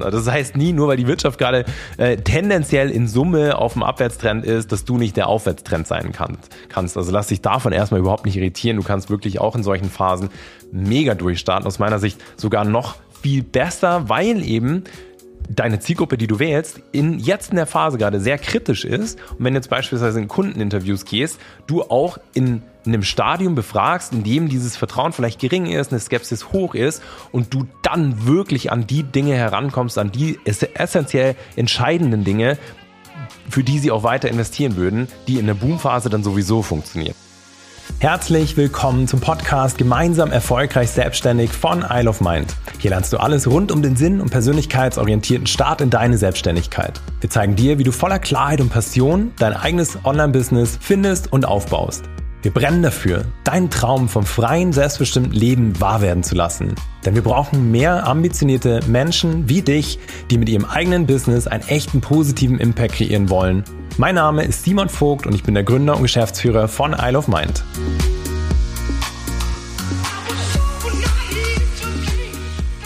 Das heißt nie, nur weil die Wirtschaft gerade äh, tendenziell in Summe auf dem Abwärtstrend ist, dass du nicht der Aufwärtstrend sein kannst. kannst. Also lass dich davon erstmal überhaupt nicht irritieren. Du kannst wirklich auch in solchen Phasen mega durchstarten. Aus meiner Sicht sogar noch viel besser, weil eben deine Zielgruppe, die du wählst, in jetzt in der Phase gerade sehr kritisch ist. Und wenn du jetzt beispielsweise in Kundeninterviews gehst, du auch in einem Stadium befragst, in dem dieses Vertrauen vielleicht gering ist, eine Skepsis hoch ist und du dann wirklich an die Dinge herankommst, an die essentiell entscheidenden Dinge, für die sie auch weiter investieren würden, die in der Boomphase dann sowieso funktionieren. Herzlich willkommen zum Podcast Gemeinsam erfolgreich selbstständig von Isle of Mind. Hier lernst du alles rund um den Sinn und persönlichkeitsorientierten Start in deine Selbstständigkeit. Wir zeigen dir, wie du voller Klarheit und Passion dein eigenes Online-Business findest und aufbaust. Wir brennen dafür, deinen Traum vom freien, selbstbestimmten Leben wahr werden zu lassen. Denn wir brauchen mehr ambitionierte Menschen wie dich, die mit ihrem eigenen Business einen echten positiven Impact kreieren wollen. Mein Name ist Simon Vogt und ich bin der Gründer und Geschäftsführer von Isle of Mind.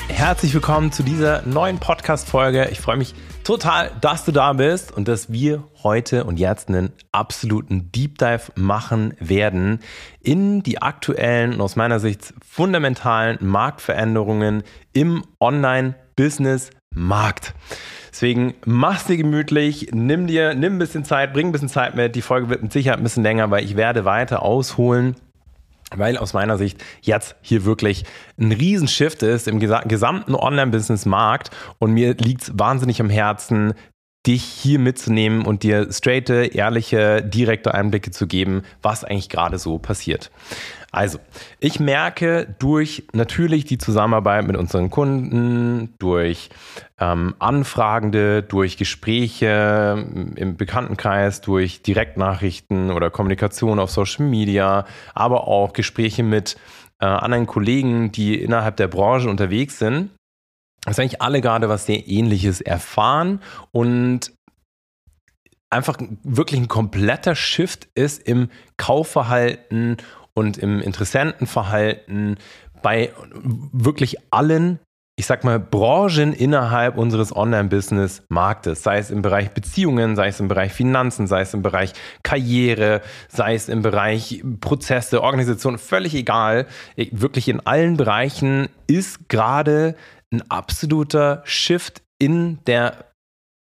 Herzlich willkommen zu dieser neuen Podcast-Folge. Ich freue mich total, dass du da bist und dass wir heute und jetzt einen absoluten Deep Dive machen werden in die aktuellen und aus meiner Sicht fundamentalen Marktveränderungen im Online-Business-Markt. Deswegen mach's dir gemütlich, nimm dir, nimm ein bisschen Zeit, bring ein bisschen Zeit mit. Die Folge wird mit Sicherheit ein bisschen länger, weil ich werde weiter ausholen weil aus meiner Sicht jetzt hier wirklich ein Riesenshift ist im gesamten Online-Business-Markt und mir liegt es wahnsinnig am Herzen, dich hier mitzunehmen und dir straighte, ehrliche, direkte Einblicke zu geben, was eigentlich gerade so passiert. Also, ich merke durch natürlich die Zusammenarbeit mit unseren Kunden, durch ähm, Anfragende, durch Gespräche im Bekanntenkreis, durch Direktnachrichten oder Kommunikation auf Social Media, aber auch Gespräche mit äh, anderen Kollegen, die innerhalb der Branche unterwegs sind, dass eigentlich alle gerade was sehr Ähnliches erfahren und einfach wirklich ein kompletter Shift ist im Kaufverhalten und im Interessentenverhalten bei wirklich allen, ich sag mal, Branchen innerhalb unseres Online-Business-Marktes, sei es im Bereich Beziehungen, sei es im Bereich Finanzen, sei es im Bereich Karriere, sei es im Bereich Prozesse, Organisation, völlig egal. Wirklich in allen Bereichen ist gerade ein absoluter Shift in der,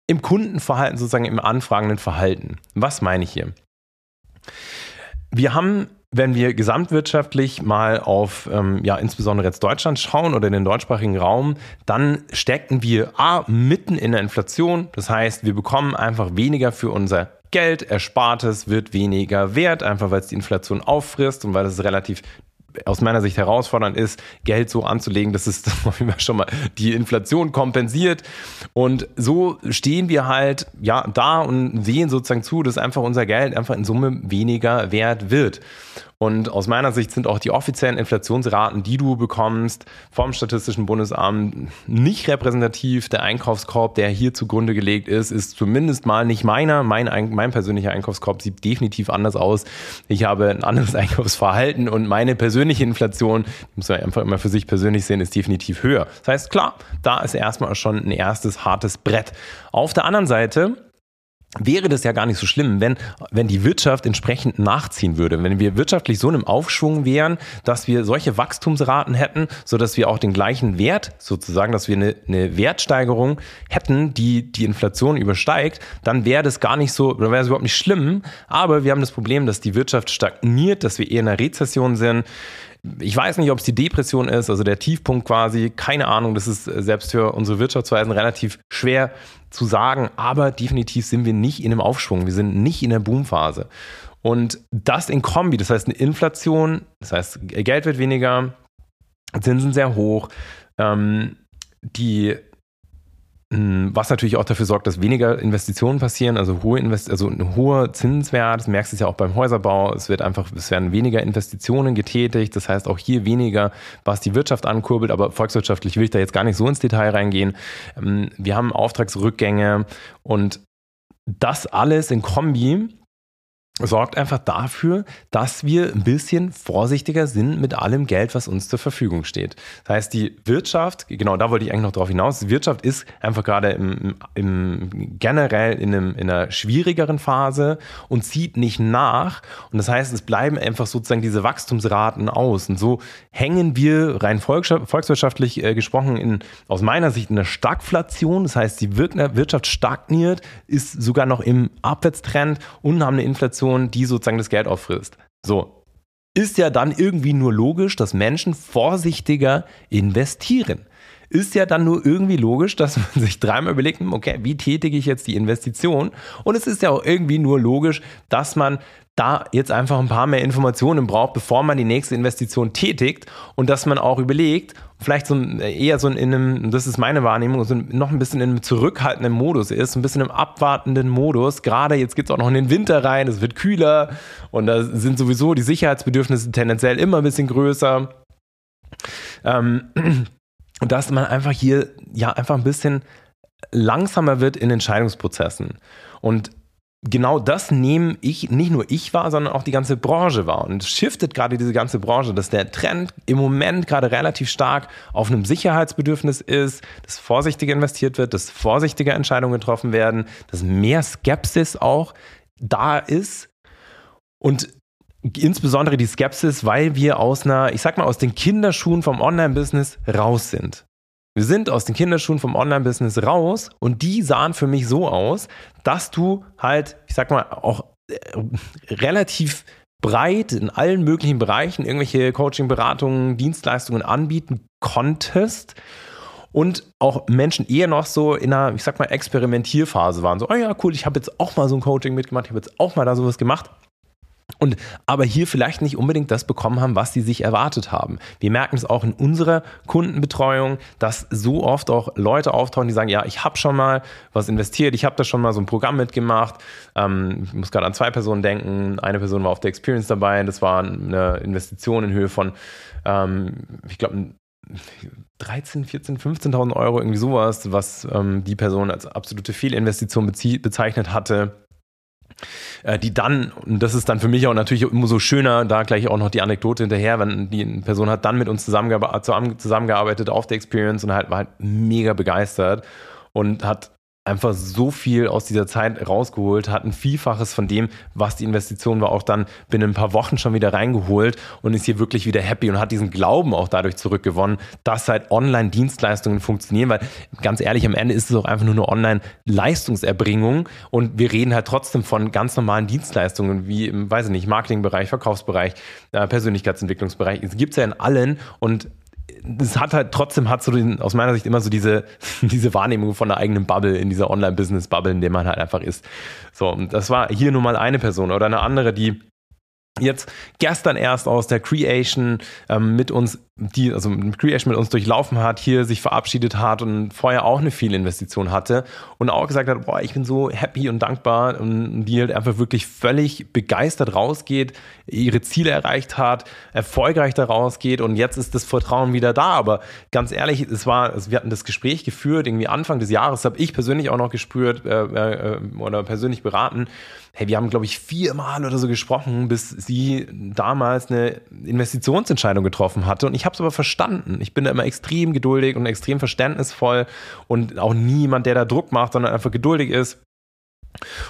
im Kundenverhalten, sozusagen im anfragenden Verhalten. Was meine ich hier? Wir haben wenn wir gesamtwirtschaftlich mal auf, ähm, ja, insbesondere jetzt Deutschland schauen oder den deutschsprachigen Raum, dann stecken wir A, mitten in der Inflation. Das heißt, wir bekommen einfach weniger für unser Geld, Erspartes wird weniger wert, einfach weil es die Inflation auffrisst und weil es relativ aus meiner Sicht herausfordernd ist, Geld so anzulegen, dass es schon mal die Inflation kompensiert. Und so stehen wir halt ja da und sehen sozusagen zu, dass einfach unser Geld einfach in Summe weniger wert wird. Und aus meiner Sicht sind auch die offiziellen Inflationsraten, die du bekommst vom Statistischen Bundesamt, nicht repräsentativ. Der Einkaufskorb, der hier zugrunde gelegt ist, ist zumindest mal nicht meiner. Mein, mein persönlicher Einkaufskorb sieht definitiv anders aus. Ich habe ein anderes Einkaufsverhalten und meine persönliche Inflation, muss man einfach immer für sich persönlich sehen, ist definitiv höher. Das heißt, klar, da ist erstmal schon ein erstes hartes Brett. Auf der anderen Seite wäre das ja gar nicht so schlimm, wenn, wenn die Wirtschaft entsprechend nachziehen würde. Wenn wir wirtschaftlich so in einem Aufschwung wären, dass wir solche Wachstumsraten hätten, so dass wir auch den gleichen Wert sozusagen, dass wir eine, eine Wertsteigerung hätten, die die Inflation übersteigt, dann wäre das gar nicht so, dann wäre es überhaupt nicht schlimm. Aber wir haben das Problem, dass die Wirtschaft stagniert, dass wir eher in einer Rezession sind. Ich weiß nicht, ob es die Depression ist, also der Tiefpunkt quasi, keine Ahnung, das ist selbst für unsere Wirtschaftsweisen relativ schwer zu sagen, aber definitiv sind wir nicht in einem Aufschwung, wir sind nicht in der Boomphase. Und das in Kombi, das heißt eine Inflation, das heißt Geld wird weniger, Zinsen sehr hoch, ähm, die was natürlich auch dafür sorgt, dass weniger Investitionen passieren, also hohe Invest also ein hoher Zinswert, das merkst du ja auch beim Häuserbau, es wird einfach, es werden weniger Investitionen getätigt, das heißt auch hier weniger, was die Wirtschaft ankurbelt, aber volkswirtschaftlich will ich da jetzt gar nicht so ins Detail reingehen. Ähm, wir haben Auftragsrückgänge und das alles in Kombi sorgt einfach dafür, dass wir ein bisschen vorsichtiger sind mit allem Geld, was uns zur Verfügung steht. Das heißt, die Wirtschaft, genau da wollte ich eigentlich noch drauf hinaus, die Wirtschaft ist einfach gerade im, im generell in, einem, in einer schwierigeren Phase und zieht nicht nach. Und das heißt, es bleiben einfach sozusagen diese Wachstumsraten aus. Und so hängen wir rein volkswirtschaftlich äh, gesprochen in, aus meiner Sicht in einer Stagflation. Das heißt, die Wirtschaft stagniert, ist sogar noch im Abwärtstrend und haben eine Inflation Transaktion, die sozusagen das Geld auffrisst. So. Ist ja dann irgendwie nur logisch, dass Menschen vorsichtiger investieren. Ist ja dann nur irgendwie logisch, dass man sich dreimal überlegt, hm, okay, wie tätige ich jetzt die Investition? Und es ist ja auch irgendwie nur logisch, dass man da jetzt einfach ein paar mehr Informationen braucht, bevor man die nächste Investition tätigt und dass man auch überlegt, vielleicht so eher so in einem, das ist meine Wahrnehmung, so noch ein bisschen in einem zurückhaltenden Modus ist, ein bisschen im abwartenden Modus. Gerade jetzt geht es auch noch in den Winter rein, es wird kühler und da sind sowieso die Sicherheitsbedürfnisse tendenziell immer ein bisschen größer. Ähm, und dass man einfach hier ja einfach ein bisschen langsamer wird in Entscheidungsprozessen. Und genau das nehme ich, nicht nur ich wahr, sondern auch die ganze Branche wahr. Und shiftet gerade diese ganze Branche, dass der Trend im Moment gerade relativ stark auf einem Sicherheitsbedürfnis ist, dass vorsichtiger investiert wird, dass vorsichtiger Entscheidungen getroffen werden, dass mehr Skepsis auch da ist. Und insbesondere die Skepsis, weil wir aus einer, ich sag mal, aus den Kinderschuhen vom Online-Business raus sind. Wir sind aus den Kinderschuhen vom Online-Business raus und die sahen für mich so aus, dass du halt, ich sag mal, auch äh, relativ breit in allen möglichen Bereichen irgendwelche Coaching, Beratungen, Dienstleistungen anbieten konntest und auch Menschen eher noch so in einer, ich sag mal, Experimentierphase waren. So, oh ja, cool, ich habe jetzt auch mal so ein Coaching mitgemacht, ich habe jetzt auch mal da sowas gemacht. Und aber hier vielleicht nicht unbedingt das bekommen haben, was sie sich erwartet haben. Wir merken es auch in unserer Kundenbetreuung, dass so oft auch Leute auftauchen, die sagen, ja, ich habe schon mal was investiert, ich habe da schon mal so ein Programm mitgemacht. Ähm, ich muss gerade an zwei Personen denken. Eine Person war auf der Experience dabei, das war eine Investition in Höhe von, ähm, ich glaube, 13, 14, 15.000 Euro, irgendwie sowas, was ähm, die Person als absolute Fehlinvestition bezeichnet hatte die dann, und das ist dann für mich auch natürlich immer so schöner, da gleich auch noch die Anekdote hinterher, wenn die Person hat dann mit uns zusammengearbeitet auf der Experience und halt war halt mega begeistert und hat einfach so viel aus dieser Zeit rausgeholt, hat ein Vielfaches von dem, was die Investition war, auch dann binnen ein paar Wochen schon wieder reingeholt und ist hier wirklich wieder happy und hat diesen Glauben auch dadurch zurückgewonnen, dass halt Online-Dienstleistungen funktionieren, weil ganz ehrlich, am Ende ist es auch einfach nur eine Online-Leistungserbringung und wir reden halt trotzdem von ganz normalen Dienstleistungen wie im, weiß ich nicht, Marketingbereich, Verkaufsbereich, äh, Persönlichkeitsentwicklungsbereich. Es gibt es ja in allen und es hat halt trotzdem hat so den, aus meiner Sicht immer so diese, diese Wahrnehmung von der eigenen Bubble in dieser Online-Business-Bubble, in der man halt einfach ist. So, und das war hier nur mal eine Person oder eine andere, die jetzt gestern erst aus der Creation ähm, mit uns, die, also Creation mit uns durchlaufen hat, hier sich verabschiedet hat und vorher auch eine Fehlinvestition hatte und auch gesagt hat, boah, ich bin so happy und dankbar und die halt einfach wirklich völlig begeistert rausgeht, ihre Ziele erreicht hat, erfolgreich da rausgeht und jetzt ist das Vertrauen wieder da. Aber ganz ehrlich, es war, also wir hatten das Gespräch geführt, irgendwie Anfang des Jahres habe ich persönlich auch noch gespürt äh, äh, oder persönlich beraten, hey, wir haben, glaube ich, viermal oder so gesprochen, bis sie damals eine Investitionsentscheidung getroffen hatte. Und ich habe es aber verstanden. Ich bin da immer extrem geduldig und extrem verständnisvoll und auch niemand, der da Druck macht, sondern einfach geduldig ist.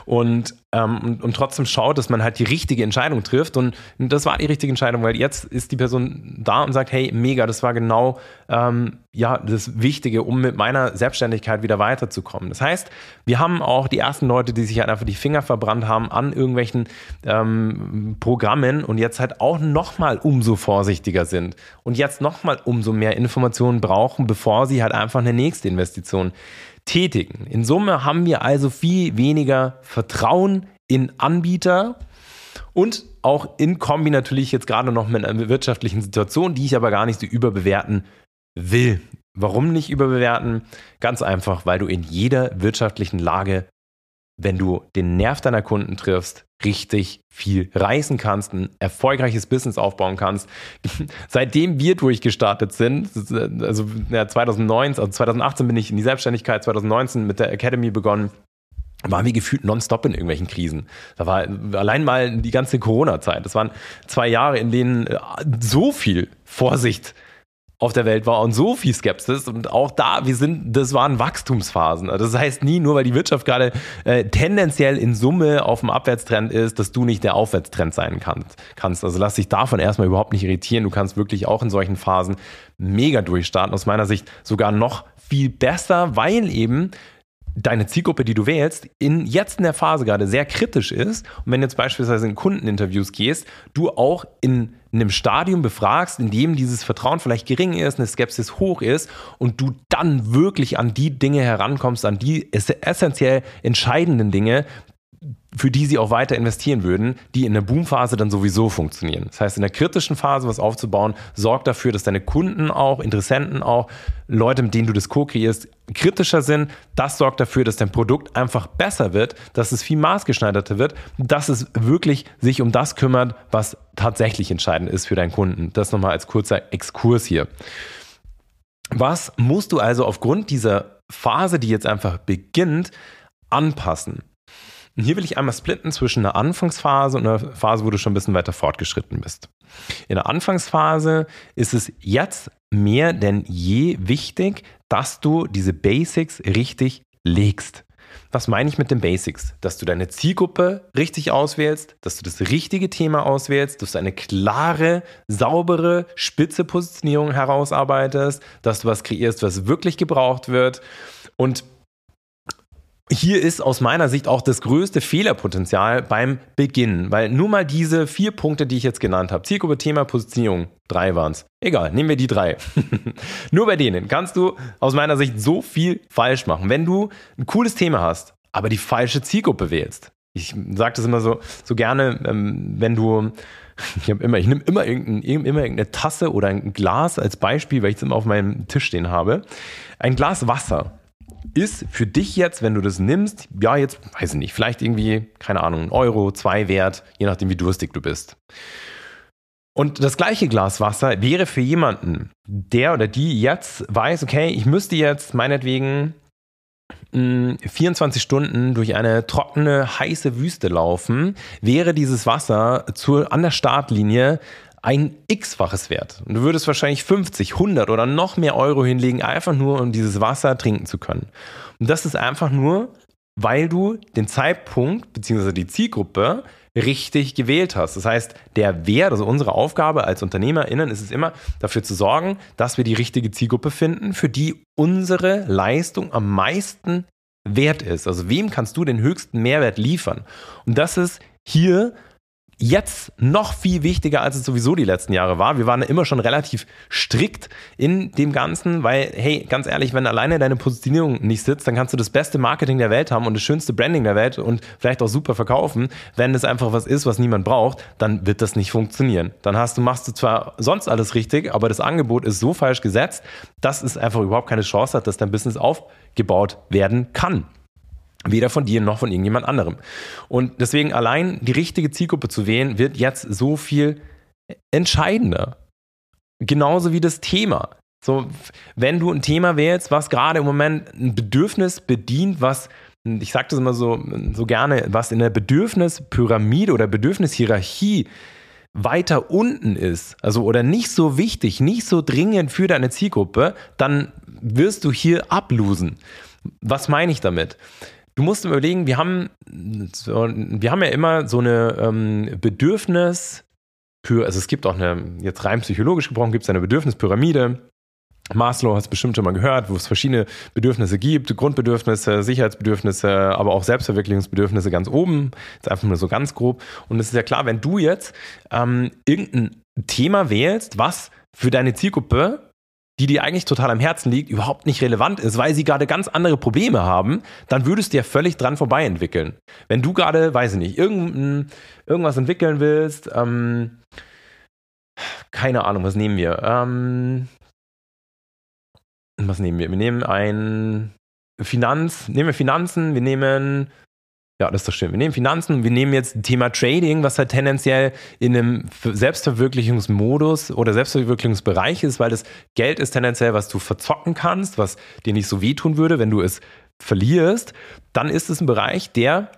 Und, ähm, und, und, trotzdem schaut, dass man halt die richtige Entscheidung trifft. Und das war die richtige Entscheidung, weil jetzt ist die Person da und sagt, hey, mega, das war genau ähm, ja, das Wichtige, um mit meiner Selbstständigkeit wieder weiterzukommen. Das heißt, wir haben auch die ersten Leute, die sich halt einfach die Finger verbrannt haben an irgendwelchen ähm, Programmen und jetzt halt auch nochmal umso vorsichtiger sind und jetzt nochmal umso mehr Informationen brauchen, bevor sie halt einfach eine nächste Investition tätigen. In Summe haben wir also viel weniger Vertrauen in Anbieter und auch in Kombi natürlich jetzt gerade noch mit einer wirtschaftlichen Situation, die ich aber gar nicht so überbewerten will. Warum nicht überbewerten? Ganz einfach, weil du in jeder wirtschaftlichen Lage wenn du den Nerv deiner Kunden triffst, richtig viel reißen kannst, ein erfolgreiches Business aufbauen kannst. Seitdem wir durchgestartet sind, also 2019, also 2018 bin ich in die Selbstständigkeit, 2019 mit der Academy begonnen. waren wir gefühlt nonstop in irgendwelchen Krisen. Da war allein mal die ganze Corona-Zeit. Das waren zwei Jahre, in denen äh, so viel Vorsicht auf der Welt war und so viel Skepsis und auch da, wir sind, das waren Wachstumsphasen. Also das heißt nie, nur weil die Wirtschaft gerade äh, tendenziell in Summe auf dem Abwärtstrend ist, dass du nicht der Aufwärtstrend sein kannst. kannst. Also lass dich davon erstmal überhaupt nicht irritieren. Du kannst wirklich auch in solchen Phasen mega durchstarten. Aus meiner Sicht sogar noch viel besser, weil eben deine Zielgruppe, die du wählst, in jetzt in der Phase gerade sehr kritisch ist. Und wenn du jetzt beispielsweise in Kundeninterviews gehst, du auch in einem Stadium befragst, in dem dieses Vertrauen vielleicht gering ist, eine Skepsis hoch ist und du dann wirklich an die Dinge herankommst, an die essentiell entscheidenden Dinge, für die sie auch weiter investieren würden, die in der Boomphase dann sowieso funktionieren. Das heißt, in der kritischen Phase was aufzubauen, sorgt dafür, dass deine Kunden auch, Interessenten auch, Leute, mit denen du das co-kreierst, kritischer sind. Das sorgt dafür, dass dein Produkt einfach besser wird, dass es viel maßgeschneiderter wird, dass es wirklich sich um das kümmert, was tatsächlich entscheidend ist für deinen Kunden. Das nochmal als kurzer Exkurs hier. Was musst du also aufgrund dieser Phase, die jetzt einfach beginnt, anpassen? Und hier will ich einmal splitten zwischen einer Anfangsphase und einer Phase, wo du schon ein bisschen weiter fortgeschritten bist. In der Anfangsphase ist es jetzt mehr denn je wichtig, dass du diese Basics richtig legst. Was meine ich mit den Basics? Dass du deine Zielgruppe richtig auswählst, dass du das richtige Thema auswählst, dass du eine klare, saubere, spitze Positionierung herausarbeitest, dass du was kreierst, was wirklich gebraucht wird. Und hier ist aus meiner Sicht auch das größte Fehlerpotenzial beim Beginn, weil nur mal diese vier Punkte, die ich jetzt genannt habe, Zielgruppe, Thema, Positionierung, drei waren es. Egal, nehmen wir die drei. nur bei denen kannst du aus meiner Sicht so viel falsch machen. Wenn du ein cooles Thema hast, aber die falsche Zielgruppe wählst. Ich sage das immer so, so gerne, ähm, wenn du ich habe immer, ich nehme immer, irgendein, immer irgendeine Tasse oder ein Glas als Beispiel, weil ich es immer auf meinem Tisch stehen habe. Ein Glas Wasser ist für dich jetzt, wenn du das nimmst, ja, jetzt weiß ich nicht, vielleicht irgendwie, keine Ahnung, ein Euro, zwei wert, je nachdem, wie durstig du bist. Und das gleiche Glas Wasser wäre für jemanden, der oder die jetzt weiß, okay, ich müsste jetzt meinetwegen 24 hm, Stunden durch eine trockene, heiße Wüste laufen, wäre dieses Wasser zu, an der Startlinie ein x-faches Wert. Und du würdest wahrscheinlich 50, 100 oder noch mehr Euro hinlegen, einfach nur um dieses Wasser trinken zu können. Und das ist einfach nur, weil du den Zeitpunkt bzw. die Zielgruppe richtig gewählt hast. Das heißt, der Wert, also unsere Aufgabe als UnternehmerInnen ist es immer, dafür zu sorgen, dass wir die richtige Zielgruppe finden, für die unsere Leistung am meisten wert ist. Also wem kannst du den höchsten Mehrwert liefern? Und das ist hier jetzt noch viel wichtiger, als es sowieso die letzten Jahre war. Wir waren immer schon relativ strikt in dem Ganzen, weil, hey, ganz ehrlich, wenn alleine deine Positionierung nicht sitzt, dann kannst du das beste Marketing der Welt haben und das schönste Branding der Welt und vielleicht auch super verkaufen. Wenn es einfach was ist, was niemand braucht, dann wird das nicht funktionieren. Dann hast du, machst du zwar sonst alles richtig, aber das Angebot ist so falsch gesetzt, dass es einfach überhaupt keine Chance hat, dass dein Business aufgebaut werden kann. Weder von dir noch von irgendjemand anderem. Und deswegen allein die richtige Zielgruppe zu wählen, wird jetzt so viel entscheidender. Genauso wie das Thema. So, wenn du ein Thema wählst, was gerade im Moment ein Bedürfnis bedient, was, ich sage das immer so, so gerne, was in der Bedürfnispyramide oder Bedürfnishierarchie weiter unten ist, also oder nicht so wichtig, nicht so dringend für deine Zielgruppe, dann wirst du hier ablosen. Was meine ich damit? Du musst überlegen, wir haben, wir haben ja immer so eine ähm, Bedürfnis, also es gibt auch eine, jetzt rein psychologisch gebrochen, gibt es eine Bedürfnispyramide. Maslow hat es bestimmt schon mal gehört, wo es verschiedene Bedürfnisse gibt, Grundbedürfnisse, Sicherheitsbedürfnisse, aber auch Selbstverwirklichungsbedürfnisse ganz oben. Ist einfach nur so ganz grob. Und es ist ja klar, wenn du jetzt ähm, irgendein Thema wählst, was für deine Zielgruppe die dir eigentlich total am Herzen liegt, überhaupt nicht relevant ist, weil sie gerade ganz andere Probleme haben, dann würdest du ja völlig dran vorbei entwickeln. Wenn du gerade, weiß ich nicht, irgend, irgendwas entwickeln willst, ähm, keine Ahnung, was nehmen wir? Ähm, was nehmen wir? Wir nehmen ein Finanz, nehmen wir Finanzen, wir nehmen ja, das ist doch schön. Wir nehmen Finanzen, wir nehmen jetzt Thema Trading, was halt tendenziell in einem Selbstverwirklichungsmodus oder Selbstverwirklichungsbereich ist, weil das Geld ist tendenziell, was du verzocken kannst, was dir nicht so wehtun würde, wenn du es verlierst, dann ist es ein Bereich, der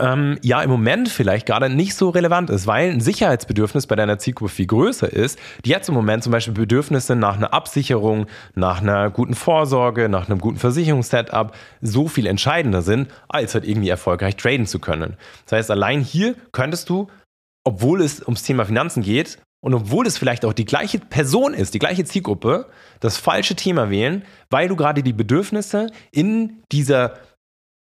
ähm, ja im Moment vielleicht gerade nicht so relevant ist, weil ein Sicherheitsbedürfnis bei deiner Zielgruppe viel größer ist, die jetzt im Moment zum Beispiel Bedürfnisse nach einer Absicherung, nach einer guten Vorsorge, nach einem guten Versicherungssetup so viel entscheidender sind, als halt irgendwie erfolgreich traden zu können. Das heißt, allein hier könntest du, obwohl es ums Thema Finanzen geht, und obwohl es vielleicht auch die gleiche Person ist, die gleiche Zielgruppe, das falsche Thema wählen, weil du gerade die Bedürfnisse in dieser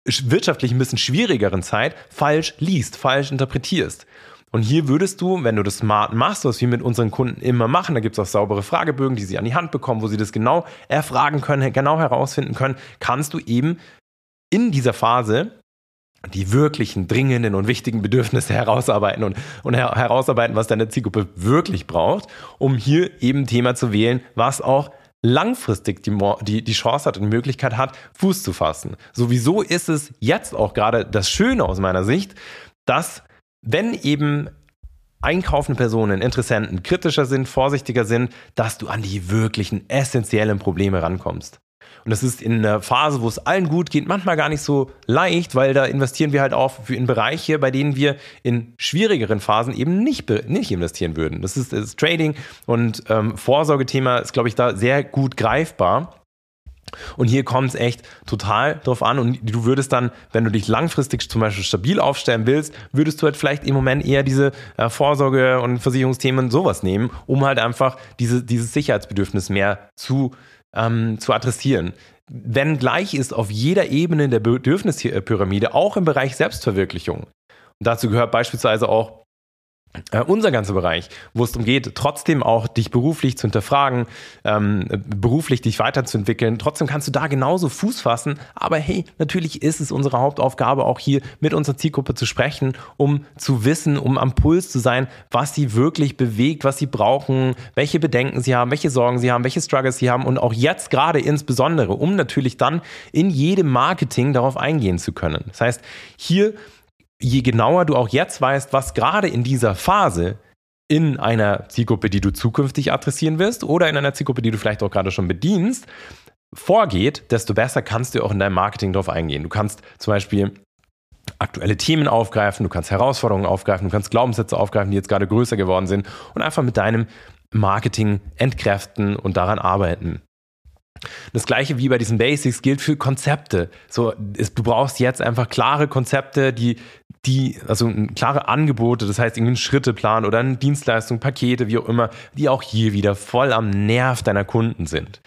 wirtschaftlich ein bisschen schwierigeren Zeit falsch liest, falsch interpretierst. Und hier würdest du, wenn du das smart machst, was wir mit unseren Kunden immer machen, da gibt es auch saubere Fragebögen, die sie an die Hand bekommen, wo sie das genau erfragen können, genau herausfinden können, kannst du eben in dieser Phase die wirklichen dringenden und wichtigen Bedürfnisse herausarbeiten und, und her herausarbeiten, was deine Zielgruppe wirklich braucht, um hier eben Thema zu wählen, was auch langfristig die, die, die Chance hat und die Möglichkeit hat, Fuß zu fassen. Sowieso ist es jetzt auch gerade das Schöne aus meiner Sicht, dass wenn eben einkaufende Personen, Interessenten kritischer sind, vorsichtiger sind, dass du an die wirklichen essentiellen Probleme rankommst. Und das ist in einer Phase, wo es allen gut geht, manchmal gar nicht so leicht, weil da investieren wir halt auch in Bereiche, bei denen wir in schwierigeren Phasen eben nicht, nicht investieren würden. Das ist das Trading und ähm, Vorsorgethema ist, glaube ich, da sehr gut greifbar. Und hier kommt es echt total drauf an. Und du würdest dann, wenn du dich langfristig zum Beispiel stabil aufstellen willst, würdest du halt vielleicht im Moment eher diese äh, Vorsorge- und Versicherungsthemen sowas nehmen, um halt einfach diese, dieses Sicherheitsbedürfnis mehr zu ähm, zu adressieren. Wenn gleich ist auf jeder Ebene der Bedürfnispyramide, auch im Bereich Selbstverwirklichung. Und dazu gehört beispielsweise auch äh, unser ganzer Bereich, wo es darum geht, trotzdem auch dich beruflich zu hinterfragen, ähm, beruflich dich weiterzuentwickeln. Trotzdem kannst du da genauso Fuß fassen. Aber hey, natürlich ist es unsere Hauptaufgabe, auch hier mit unserer Zielgruppe zu sprechen, um zu wissen, um am Puls zu sein, was sie wirklich bewegt, was sie brauchen, welche Bedenken sie haben, welche Sorgen sie haben, welche Struggles sie haben und auch jetzt gerade insbesondere, um natürlich dann in jedem Marketing darauf eingehen zu können. Das heißt, hier je genauer du auch jetzt weißt, was gerade in dieser Phase in einer Zielgruppe, die du zukünftig adressieren wirst oder in einer Zielgruppe, die du vielleicht auch gerade schon bedienst, vorgeht, desto besser kannst du auch in deinem Marketing darauf eingehen. Du kannst zum Beispiel aktuelle Themen aufgreifen, du kannst Herausforderungen aufgreifen, du kannst Glaubenssätze aufgreifen, die jetzt gerade größer geworden sind und einfach mit deinem Marketing entkräften und daran arbeiten. Das gleiche wie bei diesen Basics gilt für Konzepte. So, ist, du brauchst jetzt einfach klare Konzepte, die, die, also klare Angebote, das heißt irgendwie einen Schritteplan oder eine Dienstleistung, Pakete, wie auch immer, die auch hier wieder voll am Nerv deiner Kunden sind.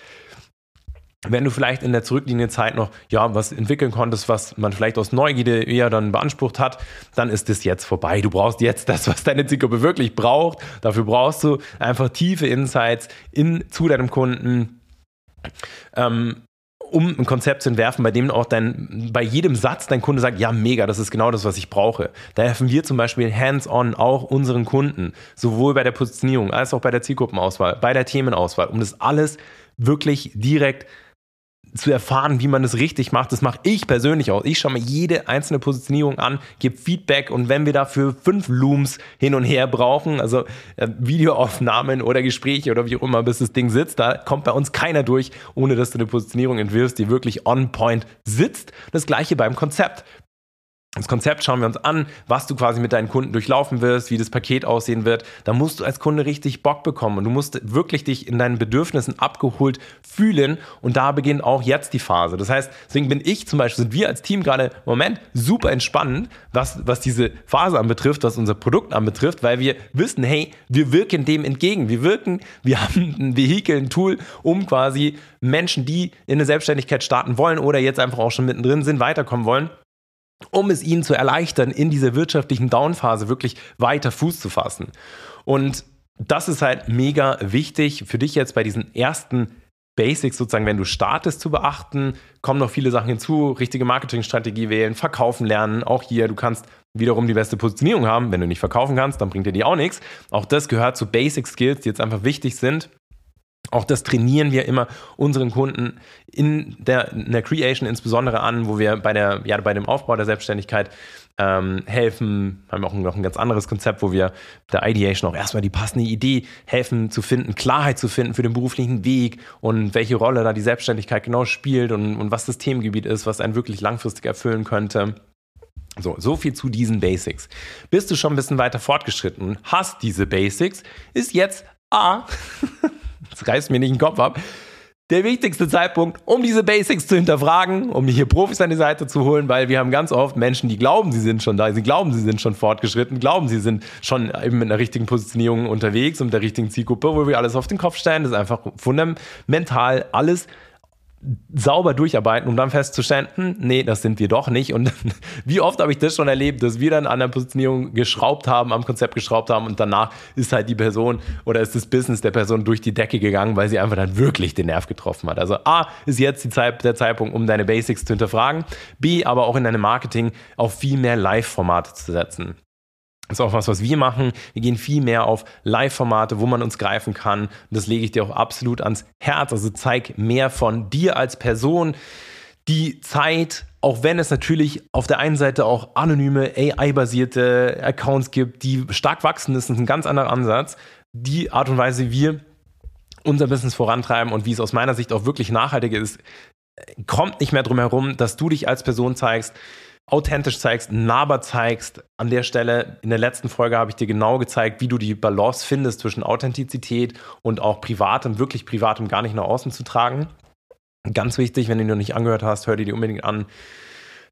Wenn du vielleicht in der zurückliegenden Zeit noch ja was entwickeln konntest, was man vielleicht aus Neugierde eher dann beansprucht hat, dann ist es jetzt vorbei. Du brauchst jetzt das, was deine Zielgruppe wirklich braucht. Dafür brauchst du einfach tiefe Insights in, zu deinem Kunden, ähm, um ein Konzept zu entwerfen, bei dem auch dein, bei jedem Satz dein Kunde sagt, ja, mega, das ist genau das, was ich brauche. Da helfen wir zum Beispiel hands-on auch unseren Kunden, sowohl bei der Positionierung als auch bei der Zielgruppenauswahl, bei der Themenauswahl, um das alles wirklich direkt zu erfahren, wie man es richtig macht. Das mache ich persönlich auch. Ich schaue mir jede einzelne Positionierung an, gebe Feedback und wenn wir dafür fünf Looms hin und her brauchen, also äh, Videoaufnahmen oder Gespräche oder wie auch immer, bis das Ding sitzt, da kommt bei uns keiner durch, ohne dass du eine Positionierung entwirfst, die wirklich on point sitzt. Das gleiche beim Konzept. Das Konzept schauen wir uns an, was du quasi mit deinen Kunden durchlaufen wirst, wie das Paket aussehen wird. Da musst du als Kunde richtig Bock bekommen und du musst wirklich dich in deinen Bedürfnissen abgeholt fühlen und da beginnt auch jetzt die Phase. Das heißt, deswegen bin ich zum Beispiel, sind wir als Team gerade im Moment super entspannend, was, was diese Phase anbetrifft, was unser Produkt anbetrifft, weil wir wissen, hey, wir wirken dem entgegen. Wir wirken, wir haben ein Vehikel, ein Tool, um quasi Menschen, die in eine Selbstständigkeit starten wollen oder jetzt einfach auch schon mittendrin sind, weiterkommen wollen, um es ihnen zu erleichtern, in dieser wirtschaftlichen Downphase wirklich weiter Fuß zu fassen. Und das ist halt mega wichtig für dich jetzt bei diesen ersten Basics sozusagen, wenn du startest zu beachten, kommen noch viele Sachen hinzu, richtige Marketingstrategie wählen, verkaufen lernen, auch hier, du kannst wiederum die beste Positionierung haben, wenn du nicht verkaufen kannst, dann bringt dir die auch nichts. Auch das gehört zu Basic Skills, die jetzt einfach wichtig sind auch das trainieren wir immer unseren Kunden in der, in der Creation insbesondere an, wo wir bei, der, ja, bei dem Aufbau der Selbstständigkeit ähm, helfen, haben auch noch ein ganz anderes Konzept, wo wir der Ideation auch erstmal die passende Idee helfen zu finden, Klarheit zu finden für den beruflichen Weg und welche Rolle da die Selbstständigkeit genau spielt und, und was das Themengebiet ist, was einen wirklich langfristig erfüllen könnte. So, so viel zu diesen Basics. Bist du schon ein bisschen weiter fortgeschritten und hast diese Basics, ist jetzt A, das reißt mir nicht den Kopf ab, der wichtigste Zeitpunkt, um diese Basics zu hinterfragen, um hier Profis an die Seite zu holen, weil wir haben ganz oft Menschen, die glauben, sie sind schon da, sie glauben, sie sind schon fortgeschritten, glauben, sie sind schon eben mit einer richtigen Positionierung unterwegs und der richtigen Zielgruppe, wo wir alles auf den Kopf stellen. Das ist einfach fundamental alles sauber durcharbeiten, um dann festzustellen, hm, nee, das sind wir doch nicht. Und wie oft habe ich das schon erlebt, dass wir dann an der Positionierung geschraubt haben, am Konzept geschraubt haben und danach ist halt die Person oder ist das Business der Person durch die Decke gegangen, weil sie einfach dann wirklich den Nerv getroffen hat. Also A, ist jetzt die Zeit, der Zeitpunkt, um deine Basics zu hinterfragen. B, aber auch in deinem Marketing auf viel mehr Live-Formate zu setzen. Das ist auch was, was wir machen. Wir gehen viel mehr auf Live-Formate, wo man uns greifen kann. Und das lege ich dir auch absolut ans Herz. Also zeig mehr von dir als Person. Die Zeit, auch wenn es natürlich auf der einen Seite auch anonyme AI-basierte Accounts gibt, die stark wachsen, das ist ein ganz anderer Ansatz. Die Art und Weise, wie wir unser Business vorantreiben und wie es aus meiner Sicht auch wirklich nachhaltig ist, kommt nicht mehr drum herum, dass du dich als Person zeigst, authentisch zeigst, nahbar zeigst. An der Stelle, in der letzten Folge habe ich dir genau gezeigt, wie du die Balance findest zwischen Authentizität und auch privatem, wirklich privatem gar nicht nach außen zu tragen. Ganz wichtig, wenn du die noch nicht angehört hast, hör dir die unbedingt an.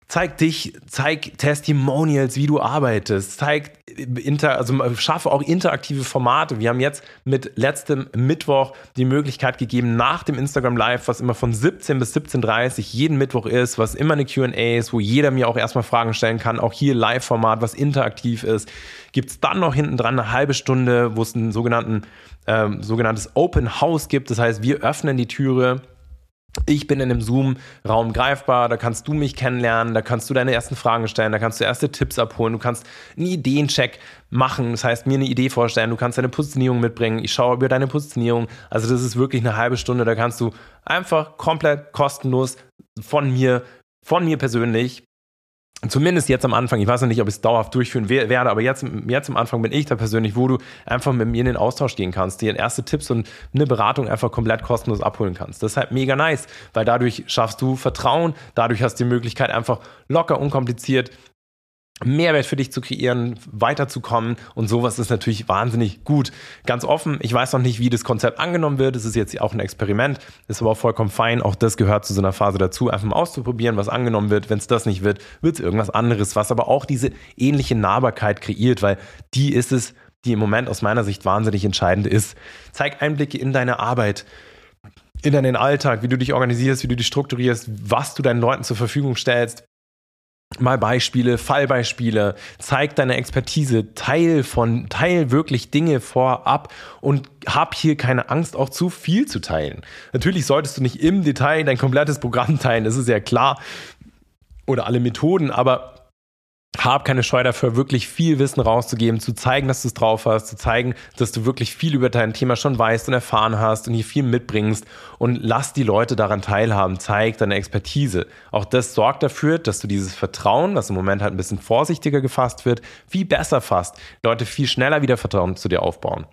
Zeig dich, zeig Testimonials, wie du arbeitest, zeig inter, also schaffe auch interaktive Formate. Wir haben jetzt mit letztem Mittwoch die Möglichkeit gegeben, nach dem Instagram Live, was immer von 17 bis 17.30 Uhr jeden Mittwoch ist, was immer eine QA ist, wo jeder mir auch erstmal Fragen stellen kann, auch hier Live-Format, was interaktiv ist, gibt es dann noch hinten dran eine halbe Stunde, wo es ein sogenannten, ähm, sogenanntes Open House gibt. Das heißt, wir öffnen die Türe ich bin in dem Zoom-Raum greifbar, da kannst du mich kennenlernen, da kannst du deine ersten Fragen stellen, da kannst du erste Tipps abholen, du kannst einen Ideencheck machen, das heißt mir eine Idee vorstellen, du kannst deine Positionierung mitbringen, ich schaue über deine Positionierung, also das ist wirklich eine halbe Stunde, da kannst du einfach komplett kostenlos von mir, von mir persönlich Zumindest jetzt am Anfang, ich weiß noch nicht, ob ich es dauerhaft durchführen werde, aber jetzt, jetzt am Anfang bin ich da persönlich, wo du einfach mit mir in den Austausch gehen kannst, dir erste Tipps und eine Beratung einfach komplett kostenlos abholen kannst. Das ist halt mega nice, weil dadurch schaffst du Vertrauen, dadurch hast du die Möglichkeit, einfach locker, unkompliziert Mehrwert für dich zu kreieren, weiterzukommen und sowas ist natürlich wahnsinnig gut. Ganz offen, ich weiß noch nicht, wie das Konzept angenommen wird. Es ist jetzt auch ein Experiment, ist aber auch vollkommen fein. Auch das gehört zu so einer Phase dazu, einfach mal auszuprobieren, was angenommen wird. Wenn es das nicht wird, wird es irgendwas anderes, was aber auch diese ähnliche Nahbarkeit kreiert, weil die ist es, die im Moment aus meiner Sicht wahnsinnig entscheidend ist. Zeig Einblicke in deine Arbeit in deinen Alltag, wie du dich organisierst, wie du dich strukturierst, was du deinen Leuten zur Verfügung stellst, mal Beispiele, Fallbeispiele, zeig deine Expertise, teil von, teil wirklich Dinge vorab und hab hier keine Angst, auch zu viel zu teilen. Natürlich solltest du nicht im Detail dein komplettes Programm teilen, das ist ja klar. Oder alle Methoden, aber hab keine Scheu dafür, wirklich viel Wissen rauszugeben, zu zeigen, dass du es drauf hast, zu zeigen, dass du wirklich viel über dein Thema schon weißt und erfahren hast und hier viel mitbringst und lass die Leute daran teilhaben, zeig deine Expertise. Auch das sorgt dafür, dass du dieses Vertrauen, was im Moment halt ein bisschen vorsichtiger gefasst wird, viel besser fasst. Leute viel schneller wieder Vertrauen zu dir aufbauen.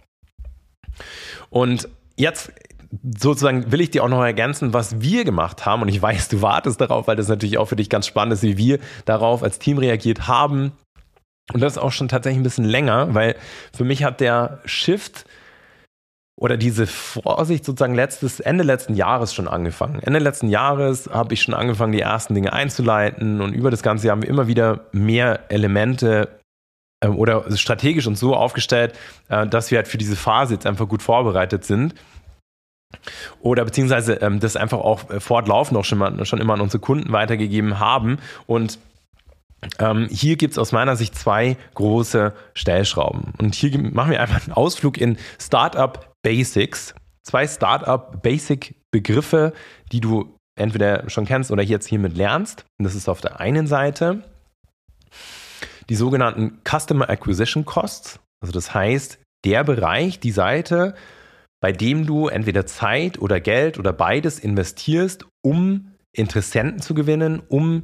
Und jetzt sozusagen will ich dir auch noch ergänzen, was wir gemacht haben. Und ich weiß, du wartest darauf, weil das natürlich auch für dich ganz spannend ist, wie wir darauf als Team reagiert haben. Und das ist auch schon tatsächlich ein bisschen länger, weil für mich hat der Shift oder diese Vorsicht sozusagen letztes, Ende letzten Jahres schon angefangen. Ende letzten Jahres habe ich schon angefangen, die ersten Dinge einzuleiten und über das ganze haben wir immer wieder mehr Elemente ähm, oder strategisch und so aufgestellt, äh, dass wir halt für diese Phase jetzt einfach gut vorbereitet sind. Oder beziehungsweise ähm, das einfach auch äh, fortlaufend auch schon, mal, schon immer an unsere Kunden weitergegeben haben. Und ähm, hier gibt es aus meiner Sicht zwei große Stellschrauben. Und hier machen wir einfach einen Ausflug in Startup Basics. Zwei Startup Basic Begriffe, die du entweder schon kennst oder jetzt hiermit lernst. Und das ist auf der einen Seite die sogenannten Customer Acquisition Costs. Also das heißt, der Bereich, die Seite, bei dem du entweder Zeit oder Geld oder beides investierst, um Interessenten zu gewinnen, um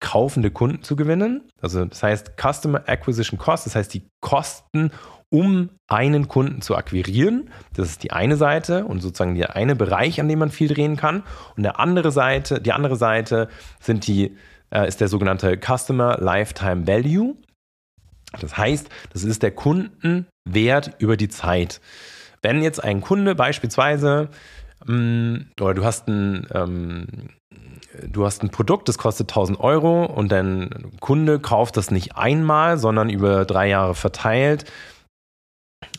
kaufende Kunden zu gewinnen. Also das heißt Customer Acquisition Cost, das heißt die Kosten, um einen Kunden zu akquirieren. Das ist die eine Seite und sozusagen der eine Bereich, an dem man viel drehen kann. Und der andere Seite, die andere Seite sind die, äh, ist der sogenannte Customer Lifetime Value. Das heißt, das ist der Kundenwert über die Zeit. Wenn jetzt ein Kunde beispielsweise mh, mm, oder du hast ein ähm, du hast ein Produkt, das kostet 1000 Euro und dein Kunde kauft das nicht einmal, sondern über drei Jahre verteilt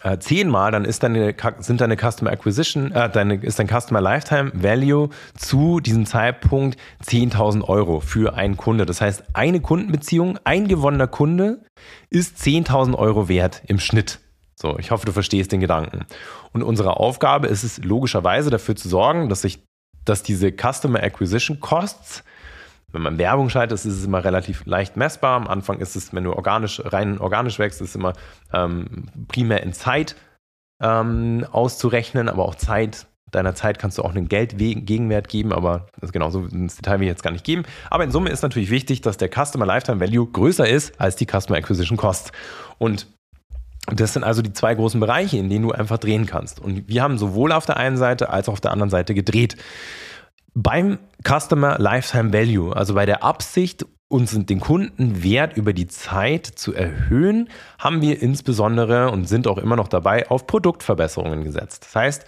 äh, zehnmal, dann ist deine, sind deine Customer Acquisition, äh, deine, ist dein Customer Lifetime Value zu diesem Zeitpunkt 10.000 Euro für einen Kunde. Das heißt, eine Kundenbeziehung, ein gewonnener Kunde ist 10.000 Euro wert im Schnitt. So, ich hoffe, du verstehst den Gedanken. Und unsere Aufgabe ist es logischerweise dafür zu sorgen, dass sich, dass diese Customer Acquisition Costs wenn man Werbung schaltet, ist es immer relativ leicht messbar. Am Anfang ist es, wenn du organisch, rein organisch wächst, ist es immer ähm, primär in Zeit ähm, auszurechnen, aber auch Zeit, deiner Zeit kannst du auch einen Geldgegenwert geben, aber das genauso ins Detail will ich jetzt gar nicht geben. Aber in Summe ist natürlich wichtig, dass der Customer Lifetime Value größer ist als die Customer Acquisition Cost. Und das sind also die zwei großen Bereiche, in denen du einfach drehen kannst. Und wir haben sowohl auf der einen Seite als auch auf der anderen Seite gedreht. Beim Customer Lifetime Value, also bei der Absicht, uns den Kundenwert über die Zeit zu erhöhen, haben wir insbesondere und sind auch immer noch dabei auf Produktverbesserungen gesetzt. Das heißt,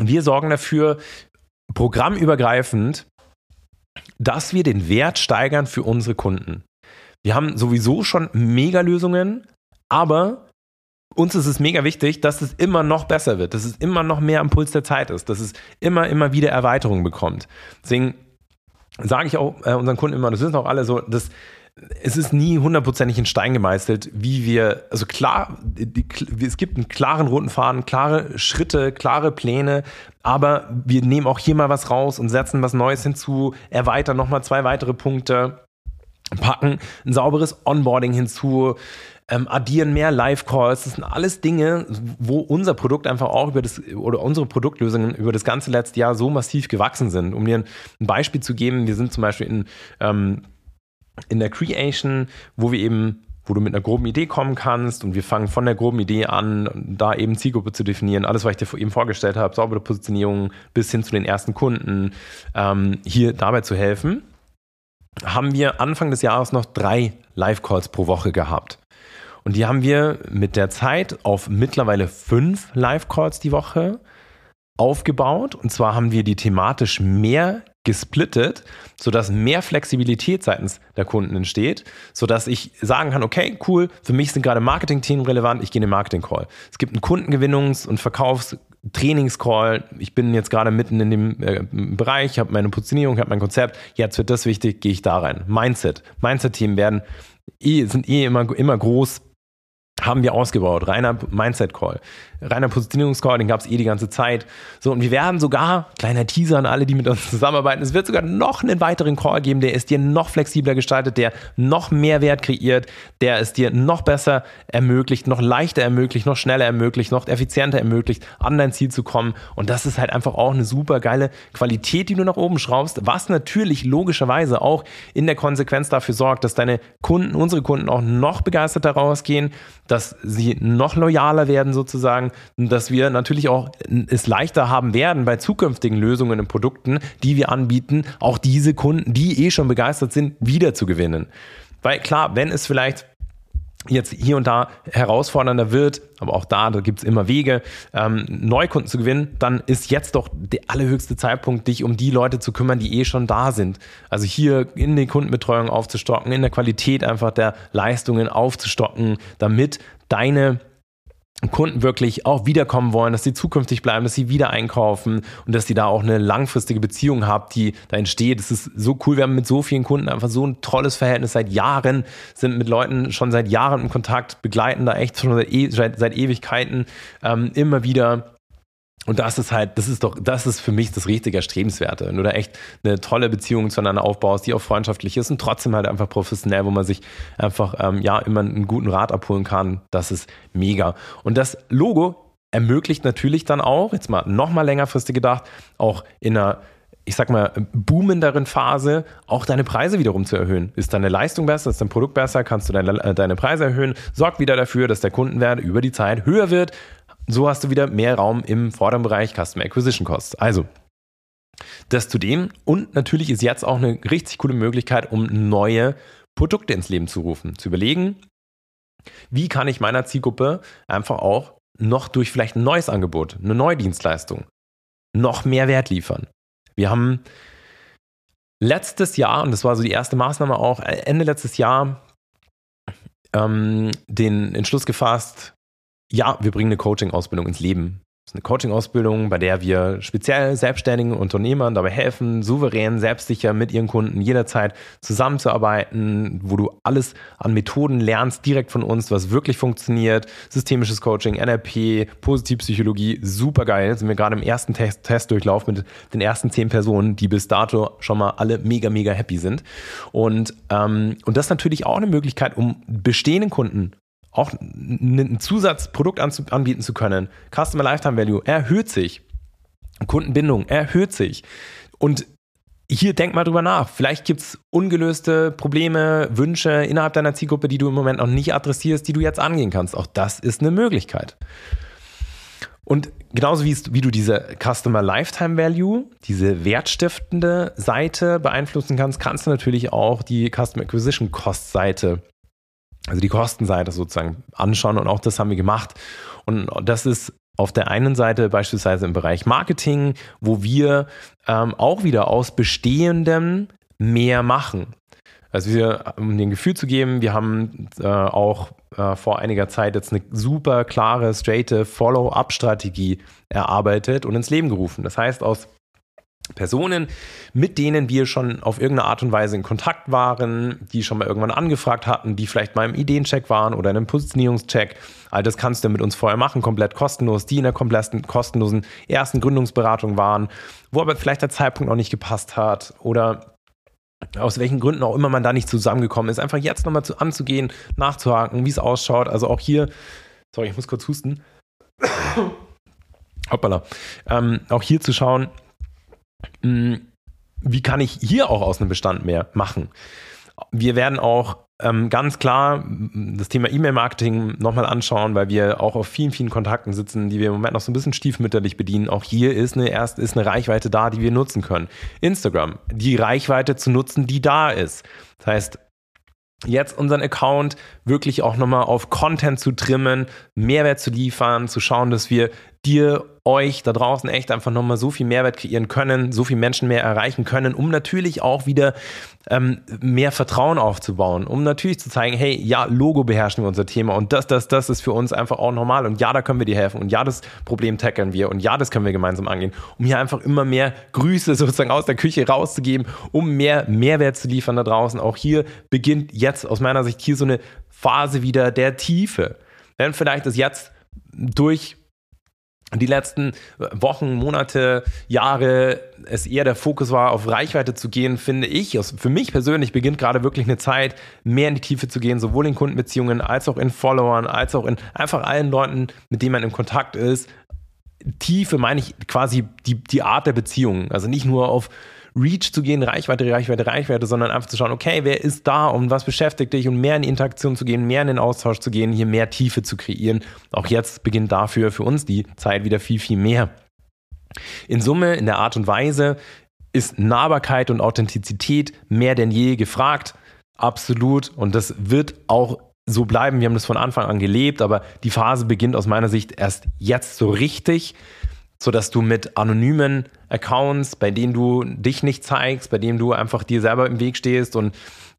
wir sorgen dafür, programmübergreifend, dass wir den Wert steigern für unsere Kunden. Wir haben sowieso schon Mega-Lösungen, aber uns ist es mega wichtig, dass es immer noch besser wird, dass es immer noch mehr am Puls der Zeit ist, dass es immer, immer wieder Erweiterungen bekommt. Deswegen sage ich auch äh, unseren Kunden immer, das wissen auch alle so, dass es ist nie hundertprozentig in Stein gemeißelt, wie wir, also klar, die, es gibt einen klaren roten Faden, klare Schritte, klare Pläne, aber wir nehmen auch hier mal was raus und setzen was Neues hinzu, erweitern nochmal zwei weitere Punkte, packen ein sauberes Onboarding hinzu, ähm, addieren mehr Live-Calls. Das sind alles Dinge, wo unser Produkt einfach auch über das oder unsere Produktlösungen über das ganze letzte Jahr so massiv gewachsen sind. Um dir ein Beispiel zu geben, wir sind zum Beispiel in, ähm, in der Creation, wo wir eben wo du mit einer groben Idee kommen kannst und wir fangen von der groben Idee an, da eben Zielgruppe zu definieren, alles, was ich dir eben vorgestellt habe, saubere Positionierung bis hin zu den ersten Kunden, ähm, hier dabei zu helfen, haben wir Anfang des Jahres noch drei Live-Calls pro Woche gehabt. Und die haben wir mit der Zeit auf mittlerweile fünf Live-Calls die Woche aufgebaut. Und zwar haben wir die thematisch mehr gesplittet, sodass mehr Flexibilität seitens der Kunden entsteht, sodass ich sagen kann, okay, cool, für mich sind gerade Marketing-Themen relevant, ich gehe in den Marketing-Call. Es gibt einen Kundengewinnungs- und Verkaufs- Trainingscall, ich bin jetzt gerade mitten in dem äh, Bereich, habe meine Positionierung, habe mein Konzept, jetzt wird das wichtig, gehe ich da rein. Mindset. Mindset-Themen werden eh, sind eh immer, immer groß haben wir ausgebaut. Reiner Mindset-Call, reiner Positionierungscall, den gab es eh die ganze Zeit. So, und wir werden sogar, kleiner Teaser an alle, die mit uns zusammenarbeiten, es wird sogar noch einen weiteren Call geben, der ist dir noch flexibler gestaltet, der noch mehr Wert kreiert, der es dir noch besser ermöglicht, noch leichter ermöglicht, noch schneller ermöglicht, noch effizienter ermöglicht, an dein Ziel zu kommen. Und das ist halt einfach auch eine super geile Qualität, die du nach oben schraubst, was natürlich logischerweise auch in der Konsequenz dafür sorgt, dass deine Kunden, unsere Kunden auch noch begeisterter rausgehen, dass sie noch loyaler werden sozusagen, dass wir natürlich auch es leichter haben werden bei zukünftigen Lösungen und Produkten, die wir anbieten, auch diese Kunden, die eh schon begeistert sind, wieder zu gewinnen. Weil klar, wenn es vielleicht jetzt hier und da herausfordernder wird, aber auch da, da gibt es immer Wege, ähm, Neukunden zu gewinnen, dann ist jetzt doch der allerhöchste Zeitpunkt, dich um die Leute zu kümmern, die eh schon da sind. Also hier in die Kundenbetreuung aufzustocken, in der Qualität einfach der Leistungen aufzustocken, damit deine Kunden wirklich auch wiederkommen wollen, dass sie zukünftig bleiben, dass sie wieder einkaufen und dass sie da auch eine langfristige Beziehung habt, die da entsteht. Es ist so cool. Wir haben mit so vielen Kunden einfach so ein tolles Verhältnis seit Jahren, sind mit Leuten schon seit Jahren im Kontakt, begleiten da echt schon seit, e seit, seit Ewigkeiten ähm, immer wieder und das ist halt, das ist doch, das ist für mich das richtige Erstrebenswerte. Wenn du da echt eine tolle Beziehung zueinander aufbaust, die auch freundschaftlich ist und trotzdem halt einfach professionell, wo man sich einfach, ähm, ja, immer einen guten Rat abholen kann, das ist mega. Und das Logo ermöglicht natürlich dann auch, jetzt mal nochmal längerfristig gedacht, auch in einer ich sag mal, boomenderen Phase auch deine Preise wiederum zu erhöhen. Ist deine Leistung besser, ist dein Produkt besser, kannst du deine, äh, deine Preise erhöhen, sorgt wieder dafür, dass der Kundenwert über die Zeit höher wird. So hast du wieder mehr Raum im vorderen Bereich Customer Acquisition Costs. Also, das zu dem und natürlich ist jetzt auch eine richtig coole Möglichkeit, um neue Produkte ins Leben zu rufen, zu überlegen, wie kann ich meiner Zielgruppe einfach auch noch durch vielleicht ein neues Angebot, eine neue Dienstleistung, noch mehr Wert liefern. Wir haben letztes Jahr, und das war so die erste Maßnahme auch, äh, Ende letztes Jahr, ähm, den Entschluss gefasst, ja, wir bringen eine Coaching-Ausbildung ins Leben. Das ist eine Coaching-Ausbildung, bei der wir speziell selbstständigen Unternehmern dabei helfen, souverän, selbstsicher mit ihren Kunden jederzeit zusammenzuarbeiten, wo du alles an Methoden lernst, direkt von uns, was wirklich funktioniert. Systemisches Coaching, NLP, Positivpsychologie, super geil. Sind wir gerade im ersten Test Testdurchlauf mit den ersten zehn Personen, die bis dato schon mal alle mega, mega happy sind. Und, ähm, und das ist natürlich auch eine Möglichkeit, um bestehenden Kunden auch ein Zusatzprodukt anbieten zu können. Customer Lifetime Value erhöht sich. Kundenbindung erhöht sich. Und hier denk mal drüber nach. Vielleicht gibt es ungelöste Probleme, Wünsche innerhalb deiner Zielgruppe, die du im Moment noch nicht adressierst, die du jetzt angehen kannst. Auch das ist eine Möglichkeit. Und genauso wie, wie du diese Customer Lifetime Value, diese wertstiftende Seite beeinflussen kannst, kannst du natürlich auch die Customer Acquisition Cost Seite also die Kostenseite sozusagen anschauen und auch das haben wir gemacht. Und das ist auf der einen Seite beispielsweise im Bereich Marketing, wo wir ähm, auch wieder aus Bestehendem mehr machen. Also wir, um den Gefühl zu geben, wir haben äh, auch äh, vor einiger Zeit jetzt eine super klare, straighte Follow-up-Strategie erarbeitet und ins Leben gerufen. Das heißt, aus Personen, mit denen wir schon auf irgendeine Art und Weise in Kontakt waren, die schon mal irgendwann angefragt hatten, die vielleicht mal im Ideencheck waren oder in einem Positionierungscheck. All das kannst du mit uns vorher machen, komplett kostenlos, die in der kompletten kostenlosen ersten Gründungsberatung waren, wo aber vielleicht der Zeitpunkt noch nicht gepasst hat oder aus welchen Gründen auch immer man da nicht zusammengekommen ist, einfach jetzt nochmal zu, anzugehen, nachzuhaken, wie es ausschaut. Also auch hier, sorry, ich muss kurz husten. Hoppala. Ähm, auch hier zu schauen, wie kann ich hier auch aus einem Bestand mehr machen? Wir werden auch ähm, ganz klar das Thema E-Mail-Marketing nochmal anschauen, weil wir auch auf vielen, vielen Kontakten sitzen, die wir im Moment noch so ein bisschen stiefmütterlich bedienen. Auch hier ist eine, erst, ist eine Reichweite da, die wir nutzen können. Instagram, die Reichweite zu nutzen, die da ist. Das heißt, jetzt unseren Account wirklich auch nochmal auf Content zu trimmen, Mehrwert zu liefern, zu schauen, dass wir dir, euch da draußen echt einfach nochmal so viel Mehrwert kreieren können, so viel Menschen mehr erreichen können, um natürlich auch wieder ähm, mehr Vertrauen aufzubauen, um natürlich zu zeigen, hey, ja, Logo beherrschen wir unser Thema und das, das, das ist für uns einfach auch normal und ja, da können wir dir helfen und ja, das Problem tackeln wir und ja, das können wir gemeinsam angehen, um hier einfach immer mehr Grüße sozusagen aus der Küche rauszugeben, um mehr Mehrwert zu liefern da draußen. Auch hier beginnt jetzt aus meiner Sicht hier so eine Phase wieder der Tiefe. Denn vielleicht ist jetzt durch die letzten Wochen, Monate, Jahre es eher der Fokus war, auf Reichweite zu gehen, finde ich, für mich persönlich beginnt gerade wirklich eine Zeit, mehr in die Tiefe zu gehen, sowohl in Kundenbeziehungen als auch in Followern, als auch in einfach allen Leuten, mit denen man im Kontakt ist. Tiefe meine ich quasi die, die Art der Beziehung. Also nicht nur auf Reach zu gehen, Reichweite, Reichweite, Reichweite, sondern einfach zu schauen, okay, wer ist da und was beschäftigt dich und mehr in die Interaktion zu gehen, mehr in den Austausch zu gehen, hier mehr Tiefe zu kreieren. Auch jetzt beginnt dafür für uns die Zeit wieder viel, viel mehr. In Summe, in der Art und Weise ist Nahbarkeit und Authentizität mehr denn je gefragt. Absolut. Und das wird auch so bleiben. Wir haben das von Anfang an gelebt, aber die Phase beginnt aus meiner Sicht erst jetzt so richtig sodass du mit anonymen Accounts, bei denen du dich nicht zeigst, bei denen du einfach dir selber im Weg stehst und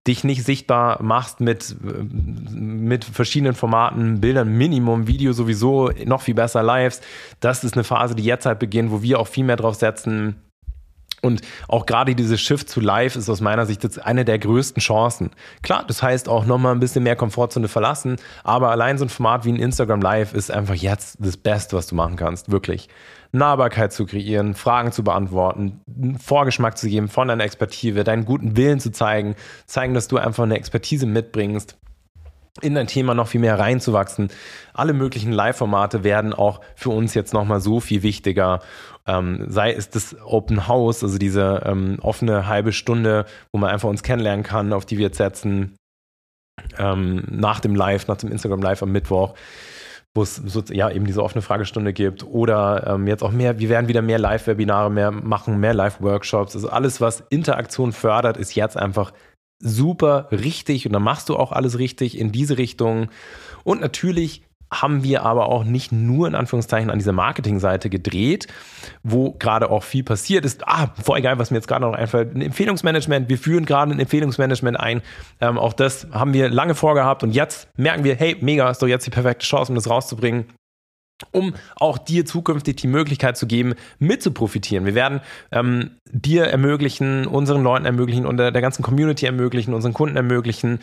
dich nicht sichtbar machst mit, mit verschiedenen Formaten, Bildern, Minimum, Video sowieso, noch viel besser Lives. Das ist eine Phase, die jetzt halt beginnt, wo wir auch viel mehr drauf setzen, und auch gerade dieses Shift zu Live ist aus meiner Sicht jetzt eine der größten Chancen. Klar, das heißt auch nochmal ein bisschen mehr Komfortzone verlassen, aber allein so ein Format wie ein Instagram Live ist einfach jetzt das Beste, was du machen kannst, wirklich. Nahbarkeit zu kreieren, Fragen zu beantworten, einen Vorgeschmack zu geben von deiner Expertise, deinen guten Willen zu zeigen, zeigen, dass du einfach eine Expertise mitbringst in dein Thema noch viel mehr reinzuwachsen. Alle möglichen Live-Formate werden auch für uns jetzt nochmal so viel wichtiger. Ähm, sei es das Open House, also diese ähm, offene halbe Stunde, wo man einfach uns kennenlernen kann, auf die wir jetzt setzen, ähm, nach dem Live, nach dem Instagram Live am Mittwoch wo es so, ja eben diese offene Fragestunde gibt oder ähm, jetzt auch mehr, wir werden wieder mehr Live-Webinare mehr machen, mehr Live-Workshops. Also alles, was Interaktion fördert, ist jetzt einfach super richtig und dann machst du auch alles richtig in diese Richtung. Und natürlich haben wir aber auch nicht nur in Anführungszeichen an dieser Marketingseite gedreht, wo gerade auch viel passiert ist. Ah, voll egal, was mir jetzt gerade noch einfällt. Ein Empfehlungsmanagement. Wir führen gerade ein Empfehlungsmanagement ein. Ähm, auch das haben wir lange vorgehabt und jetzt merken wir, hey, mega, ist doch jetzt die perfekte Chance, um das rauszubringen um auch dir zukünftig die Möglichkeit zu geben, mit zu profitieren. Wir werden ähm, dir ermöglichen, unseren Leuten ermöglichen und der, der ganzen Community ermöglichen, unseren Kunden ermöglichen,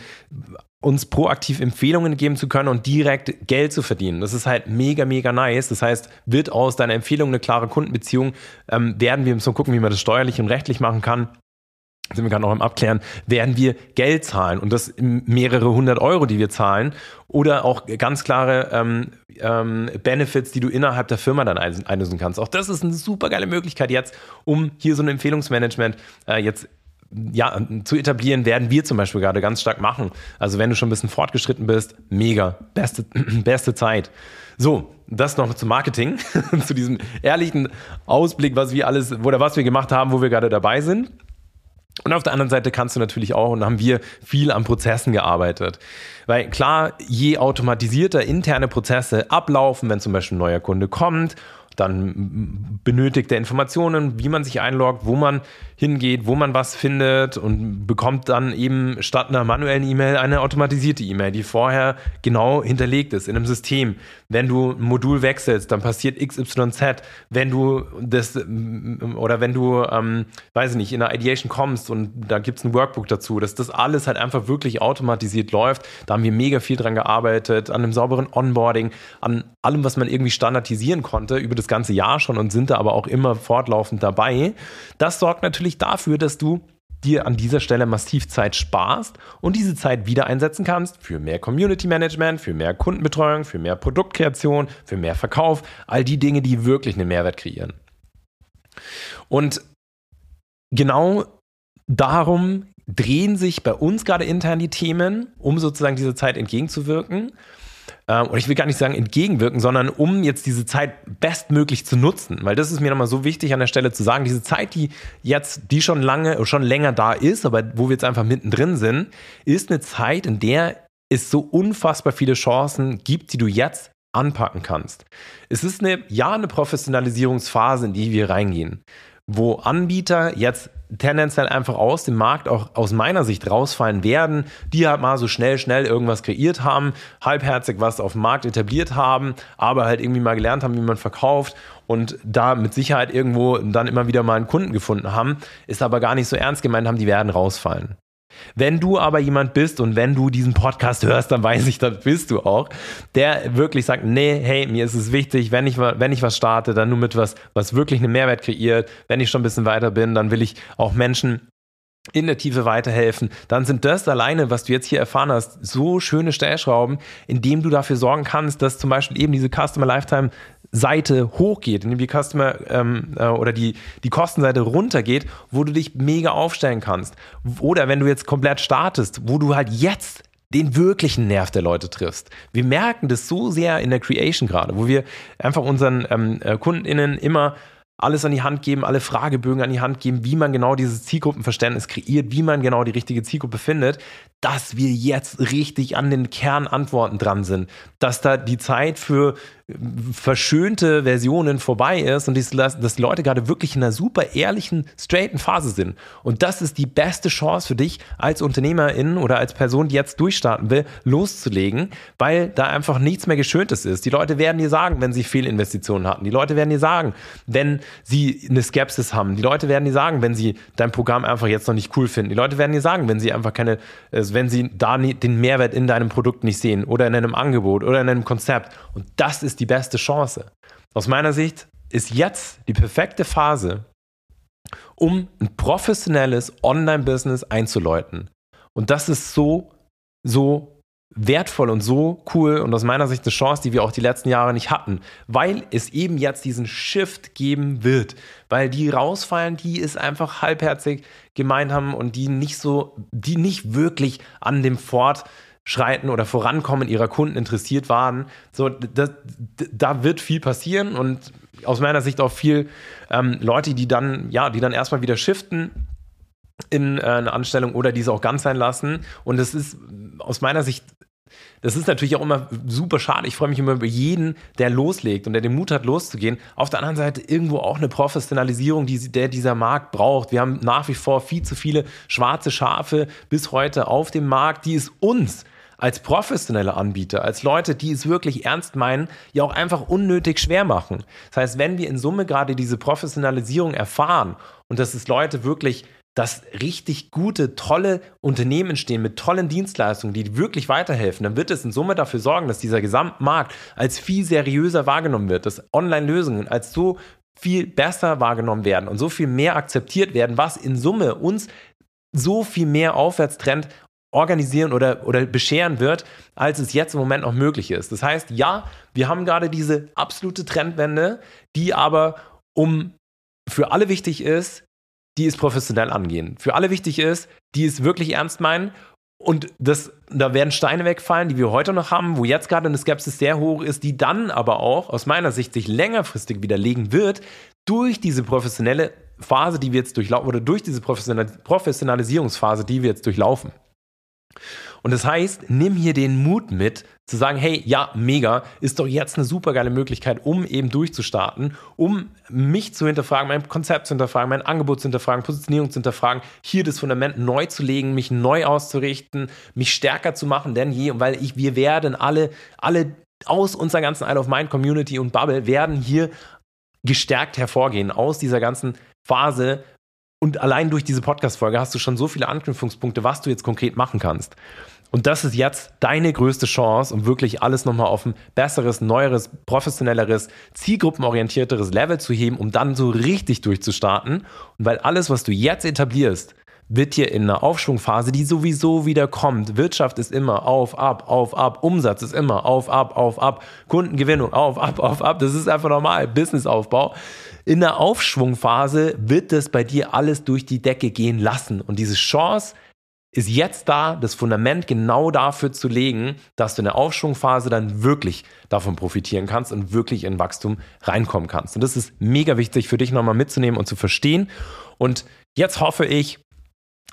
uns proaktiv Empfehlungen geben zu können und direkt Geld zu verdienen. Das ist halt mega, mega nice. Das heißt, wird aus deiner Empfehlung eine klare Kundenbeziehung, ähm, werden wir so gucken, wie man das steuerlich und rechtlich machen kann sind wir gerade noch am Abklären, werden wir Geld zahlen und das mehrere hundert Euro, die wir zahlen oder auch ganz klare ähm, ähm, Benefits, die du innerhalb der Firma dann einlösen kannst. Auch das ist eine super geile Möglichkeit jetzt, um hier so ein Empfehlungsmanagement äh, jetzt ja, zu etablieren, werden wir zum Beispiel gerade ganz stark machen. Also wenn du schon ein bisschen fortgeschritten bist, mega, beste, beste Zeit. So, das noch zum Marketing, zu diesem ehrlichen Ausblick, was wir alles, oder was wir gemacht haben, wo wir gerade dabei sind. Und auf der anderen Seite kannst du natürlich auch, und haben wir viel an Prozessen gearbeitet. Weil klar, je automatisierter interne Prozesse ablaufen, wenn zum Beispiel ein neuer Kunde kommt dann benötigt er Informationen, wie man sich einloggt, wo man hingeht, wo man was findet und bekommt dann eben statt einer manuellen E-Mail eine automatisierte E-Mail, die vorher genau hinterlegt ist in einem System. Wenn du ein Modul wechselst, dann passiert XYZ. Wenn du das oder wenn du, ähm, weiß ich nicht, in eine Ideation kommst und da gibt es ein Workbook dazu, dass das alles halt einfach wirklich automatisiert läuft. Da haben wir mega viel dran gearbeitet, an einem sauberen Onboarding, an allem, was man irgendwie standardisieren konnte über das das ganze Jahr schon und sind da aber auch immer fortlaufend dabei. Das sorgt natürlich dafür, dass du dir an dieser Stelle massiv Zeit sparst und diese Zeit wieder einsetzen kannst für mehr Community Management, für mehr Kundenbetreuung, für mehr Produktkreation, für mehr Verkauf, all die Dinge, die wirklich einen Mehrwert kreieren. Und genau darum drehen sich bei uns gerade intern die Themen, um sozusagen dieser Zeit entgegenzuwirken ähm, und ich will gar nicht sagen entgegenwirken, sondern um jetzt diese Zeit bestmöglich zu nutzen. Weil das ist mir nochmal so wichtig an der Stelle zu sagen, diese Zeit, die jetzt, die schon lange, schon länger da ist, aber wo wir jetzt einfach mittendrin sind, ist eine Zeit, in der es so unfassbar viele Chancen gibt, die du jetzt anpacken kannst. Es ist eine, ja, eine Professionalisierungsphase, in die wir reingehen, wo Anbieter jetzt tendenziell einfach aus dem Markt auch aus meiner Sicht rausfallen werden, die halt mal so schnell, schnell irgendwas kreiert haben, halbherzig was auf dem Markt etabliert haben, aber halt irgendwie mal gelernt haben, wie man verkauft und da mit Sicherheit irgendwo dann immer wieder mal einen Kunden gefunden haben, ist aber gar nicht so ernst gemeint haben, die werden rausfallen. Wenn du aber jemand bist und wenn du diesen Podcast hörst, dann weiß ich, das bist du auch, der wirklich sagt, nee, hey, mir ist es wichtig, wenn ich, wenn ich was starte, dann nur mit was, was wirklich einen Mehrwert kreiert. Wenn ich schon ein bisschen weiter bin, dann will ich auch Menschen in der Tiefe weiterhelfen, dann sind das alleine, was du jetzt hier erfahren hast, so schöne Stellschrauben, indem du dafür sorgen kannst, dass zum Beispiel eben diese Customer Lifetime Seite hochgeht, indem die Customer ähm, äh, oder die, die Kostenseite runtergeht, wo du dich mega aufstellen kannst. Oder wenn du jetzt komplett startest, wo du halt jetzt den wirklichen Nerv der Leute triffst. Wir merken das so sehr in der Creation gerade, wo wir einfach unseren ähm, äh, KundInnen immer alles an die Hand geben, alle Fragebögen an die Hand geben, wie man genau dieses Zielgruppenverständnis kreiert, wie man genau die richtige Zielgruppe findet, dass wir jetzt richtig an den Kernantworten dran sind, dass da die Zeit für verschönte Versionen vorbei ist und dass Leute gerade wirklich in einer super ehrlichen, straighten Phase sind. Und das ist die beste Chance für dich als Unternehmerin oder als Person, die jetzt durchstarten will, loszulegen, weil da einfach nichts mehr Geschöntes ist. Die Leute werden dir sagen, wenn sie Fehlinvestitionen hatten. Die Leute werden dir sagen, wenn sie eine Skepsis haben. Die Leute werden dir sagen, wenn sie dein Programm einfach jetzt noch nicht cool finden. Die Leute werden dir sagen, wenn sie einfach keine, äh, wenn sie da den Mehrwert in deinem Produkt nicht sehen oder in einem Angebot oder in einem Konzept. Und das ist die beste Chance. Aus meiner Sicht ist jetzt die perfekte Phase, um ein professionelles Online-Business einzuläuten. Und das ist so, so wertvoll und so cool und aus meiner Sicht eine Chance, die wir auch die letzten Jahre nicht hatten, weil es eben jetzt diesen Shift geben wird, weil die rausfallen, die es einfach halbherzig gemeint haben und die nicht so, die nicht wirklich an dem Fortschreiten oder Vorankommen ihrer Kunden interessiert waren. So, das, da wird viel passieren und aus meiner Sicht auch viel ähm, Leute, die dann, ja, die dann erstmal wieder shiften in äh, eine Anstellung oder diese auch ganz sein lassen. Und es ist aus meiner Sicht das ist natürlich auch immer super schade. Ich freue mich immer über jeden, der loslegt und der den Mut hat, loszugehen. Auf der anderen Seite irgendwo auch eine Professionalisierung, die der dieser Markt braucht. Wir haben nach wie vor viel zu viele schwarze Schafe bis heute auf dem Markt, die es uns als professionelle Anbieter, als Leute, die es wirklich ernst meinen, ja auch einfach unnötig schwer machen. Das heißt, wenn wir in Summe gerade diese Professionalisierung erfahren und dass es Leute wirklich dass richtig gute, tolle Unternehmen entstehen mit tollen Dienstleistungen, die wirklich weiterhelfen, dann wird es in Summe dafür sorgen, dass dieser Gesamtmarkt als viel seriöser wahrgenommen wird, dass Online-Lösungen als so viel besser wahrgenommen werden und so viel mehr akzeptiert werden, was in Summe uns so viel mehr Aufwärtstrend organisieren oder, oder bescheren wird, als es jetzt im Moment noch möglich ist. Das heißt, ja, wir haben gerade diese absolute Trendwende, die aber um für alle wichtig ist, die es professionell angehen. Für alle wichtig ist, die es wirklich ernst meinen. Und das, da werden Steine wegfallen, die wir heute noch haben, wo jetzt gerade eine Skepsis sehr hoch ist, die dann aber auch aus meiner Sicht sich längerfristig widerlegen wird durch diese professionelle Phase, die wir jetzt durchlaufen, oder durch diese Professionalisierungsphase, die wir jetzt durchlaufen. Und das heißt, nimm hier den Mut mit, zu sagen, hey, ja, mega, ist doch jetzt eine super geile Möglichkeit, um eben durchzustarten, um mich zu hinterfragen, mein Konzept zu hinterfragen, mein Angebot zu hinterfragen, Positionierung zu hinterfragen, hier das Fundament neu zu legen, mich neu auszurichten, mich stärker zu machen denn je, weil ich, wir werden alle, alle aus unserer ganzen Isle of Mind Community und Bubble werden hier gestärkt hervorgehen aus dieser ganzen Phase, und allein durch diese Podcast-Folge hast du schon so viele Anknüpfungspunkte, was du jetzt konkret machen kannst. Und das ist jetzt deine größte Chance, um wirklich alles nochmal auf ein besseres, neueres, professionelleres, zielgruppenorientierteres Level zu heben, um dann so richtig durchzustarten. Und weil alles, was du jetzt etablierst, wird dir in einer Aufschwungphase, die sowieso wieder kommt. Wirtschaft ist immer auf, ab, auf, ab. Umsatz ist immer auf, ab, auf, ab. Kundengewinnung auf, ab, auf, ab. Das ist einfach normal. Businessaufbau. In der Aufschwungphase wird das bei dir alles durch die Decke gehen lassen. Und diese Chance ist jetzt da, das Fundament genau dafür zu legen, dass du in der Aufschwungphase dann wirklich davon profitieren kannst und wirklich in Wachstum reinkommen kannst. Und das ist mega wichtig für dich nochmal mitzunehmen und zu verstehen. Und jetzt hoffe ich,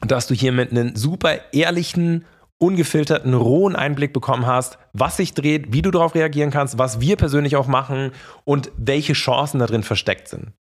dass du hier mit einem super ehrlichen, ungefilterten, rohen Einblick bekommen hast, was sich dreht, wie du darauf reagieren kannst, was wir persönlich auch machen und welche Chancen da drin versteckt sind.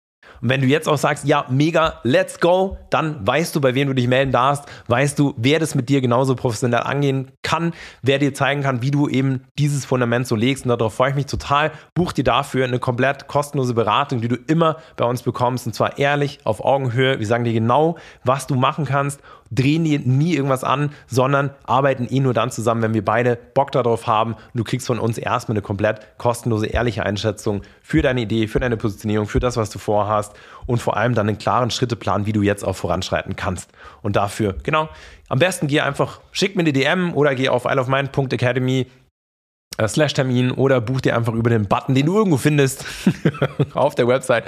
Und wenn du jetzt auch sagst, ja, mega, let's go, dann weißt du, bei wem du dich melden darfst, weißt du, wer das mit dir genauso professionell angehen kann, wer dir zeigen kann, wie du eben dieses Fundament so legst. Und darauf freue ich mich total. Buch dir dafür eine komplett kostenlose Beratung, die du immer bei uns bekommst. Und zwar ehrlich, auf Augenhöhe. Wir sagen dir genau, was du machen kannst drehen dir nie irgendwas an, sondern arbeiten eh nur dann zusammen, wenn wir beide Bock darauf haben. Du kriegst von uns erstmal eine komplett kostenlose, ehrliche Einschätzung für deine Idee, für deine Positionierung, für das, was du vorhast und vor allem dann einen klaren Schritteplan, wie du jetzt auch voranschreiten kannst. Und dafür, genau, am besten geh einfach, schick mir eine DM oder geh auf isleofmind.academy Slash-Termin oder buch dir einfach über den Button, den du irgendwo findest, auf der Website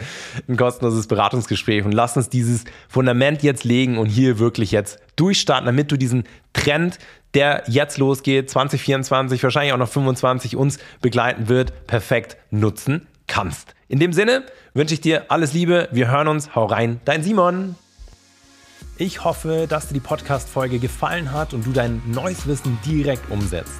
ein kostenloses Beratungsgespräch und lass uns dieses Fundament jetzt legen und hier wirklich jetzt durchstarten, damit du diesen Trend, der jetzt losgeht, 2024, wahrscheinlich auch noch 25 uns begleiten wird, perfekt nutzen kannst. In dem Sinne wünsche ich dir alles Liebe. Wir hören uns. Hau rein. Dein Simon. Ich hoffe, dass dir die Podcast-Folge gefallen hat und du dein neues Wissen direkt umsetzt.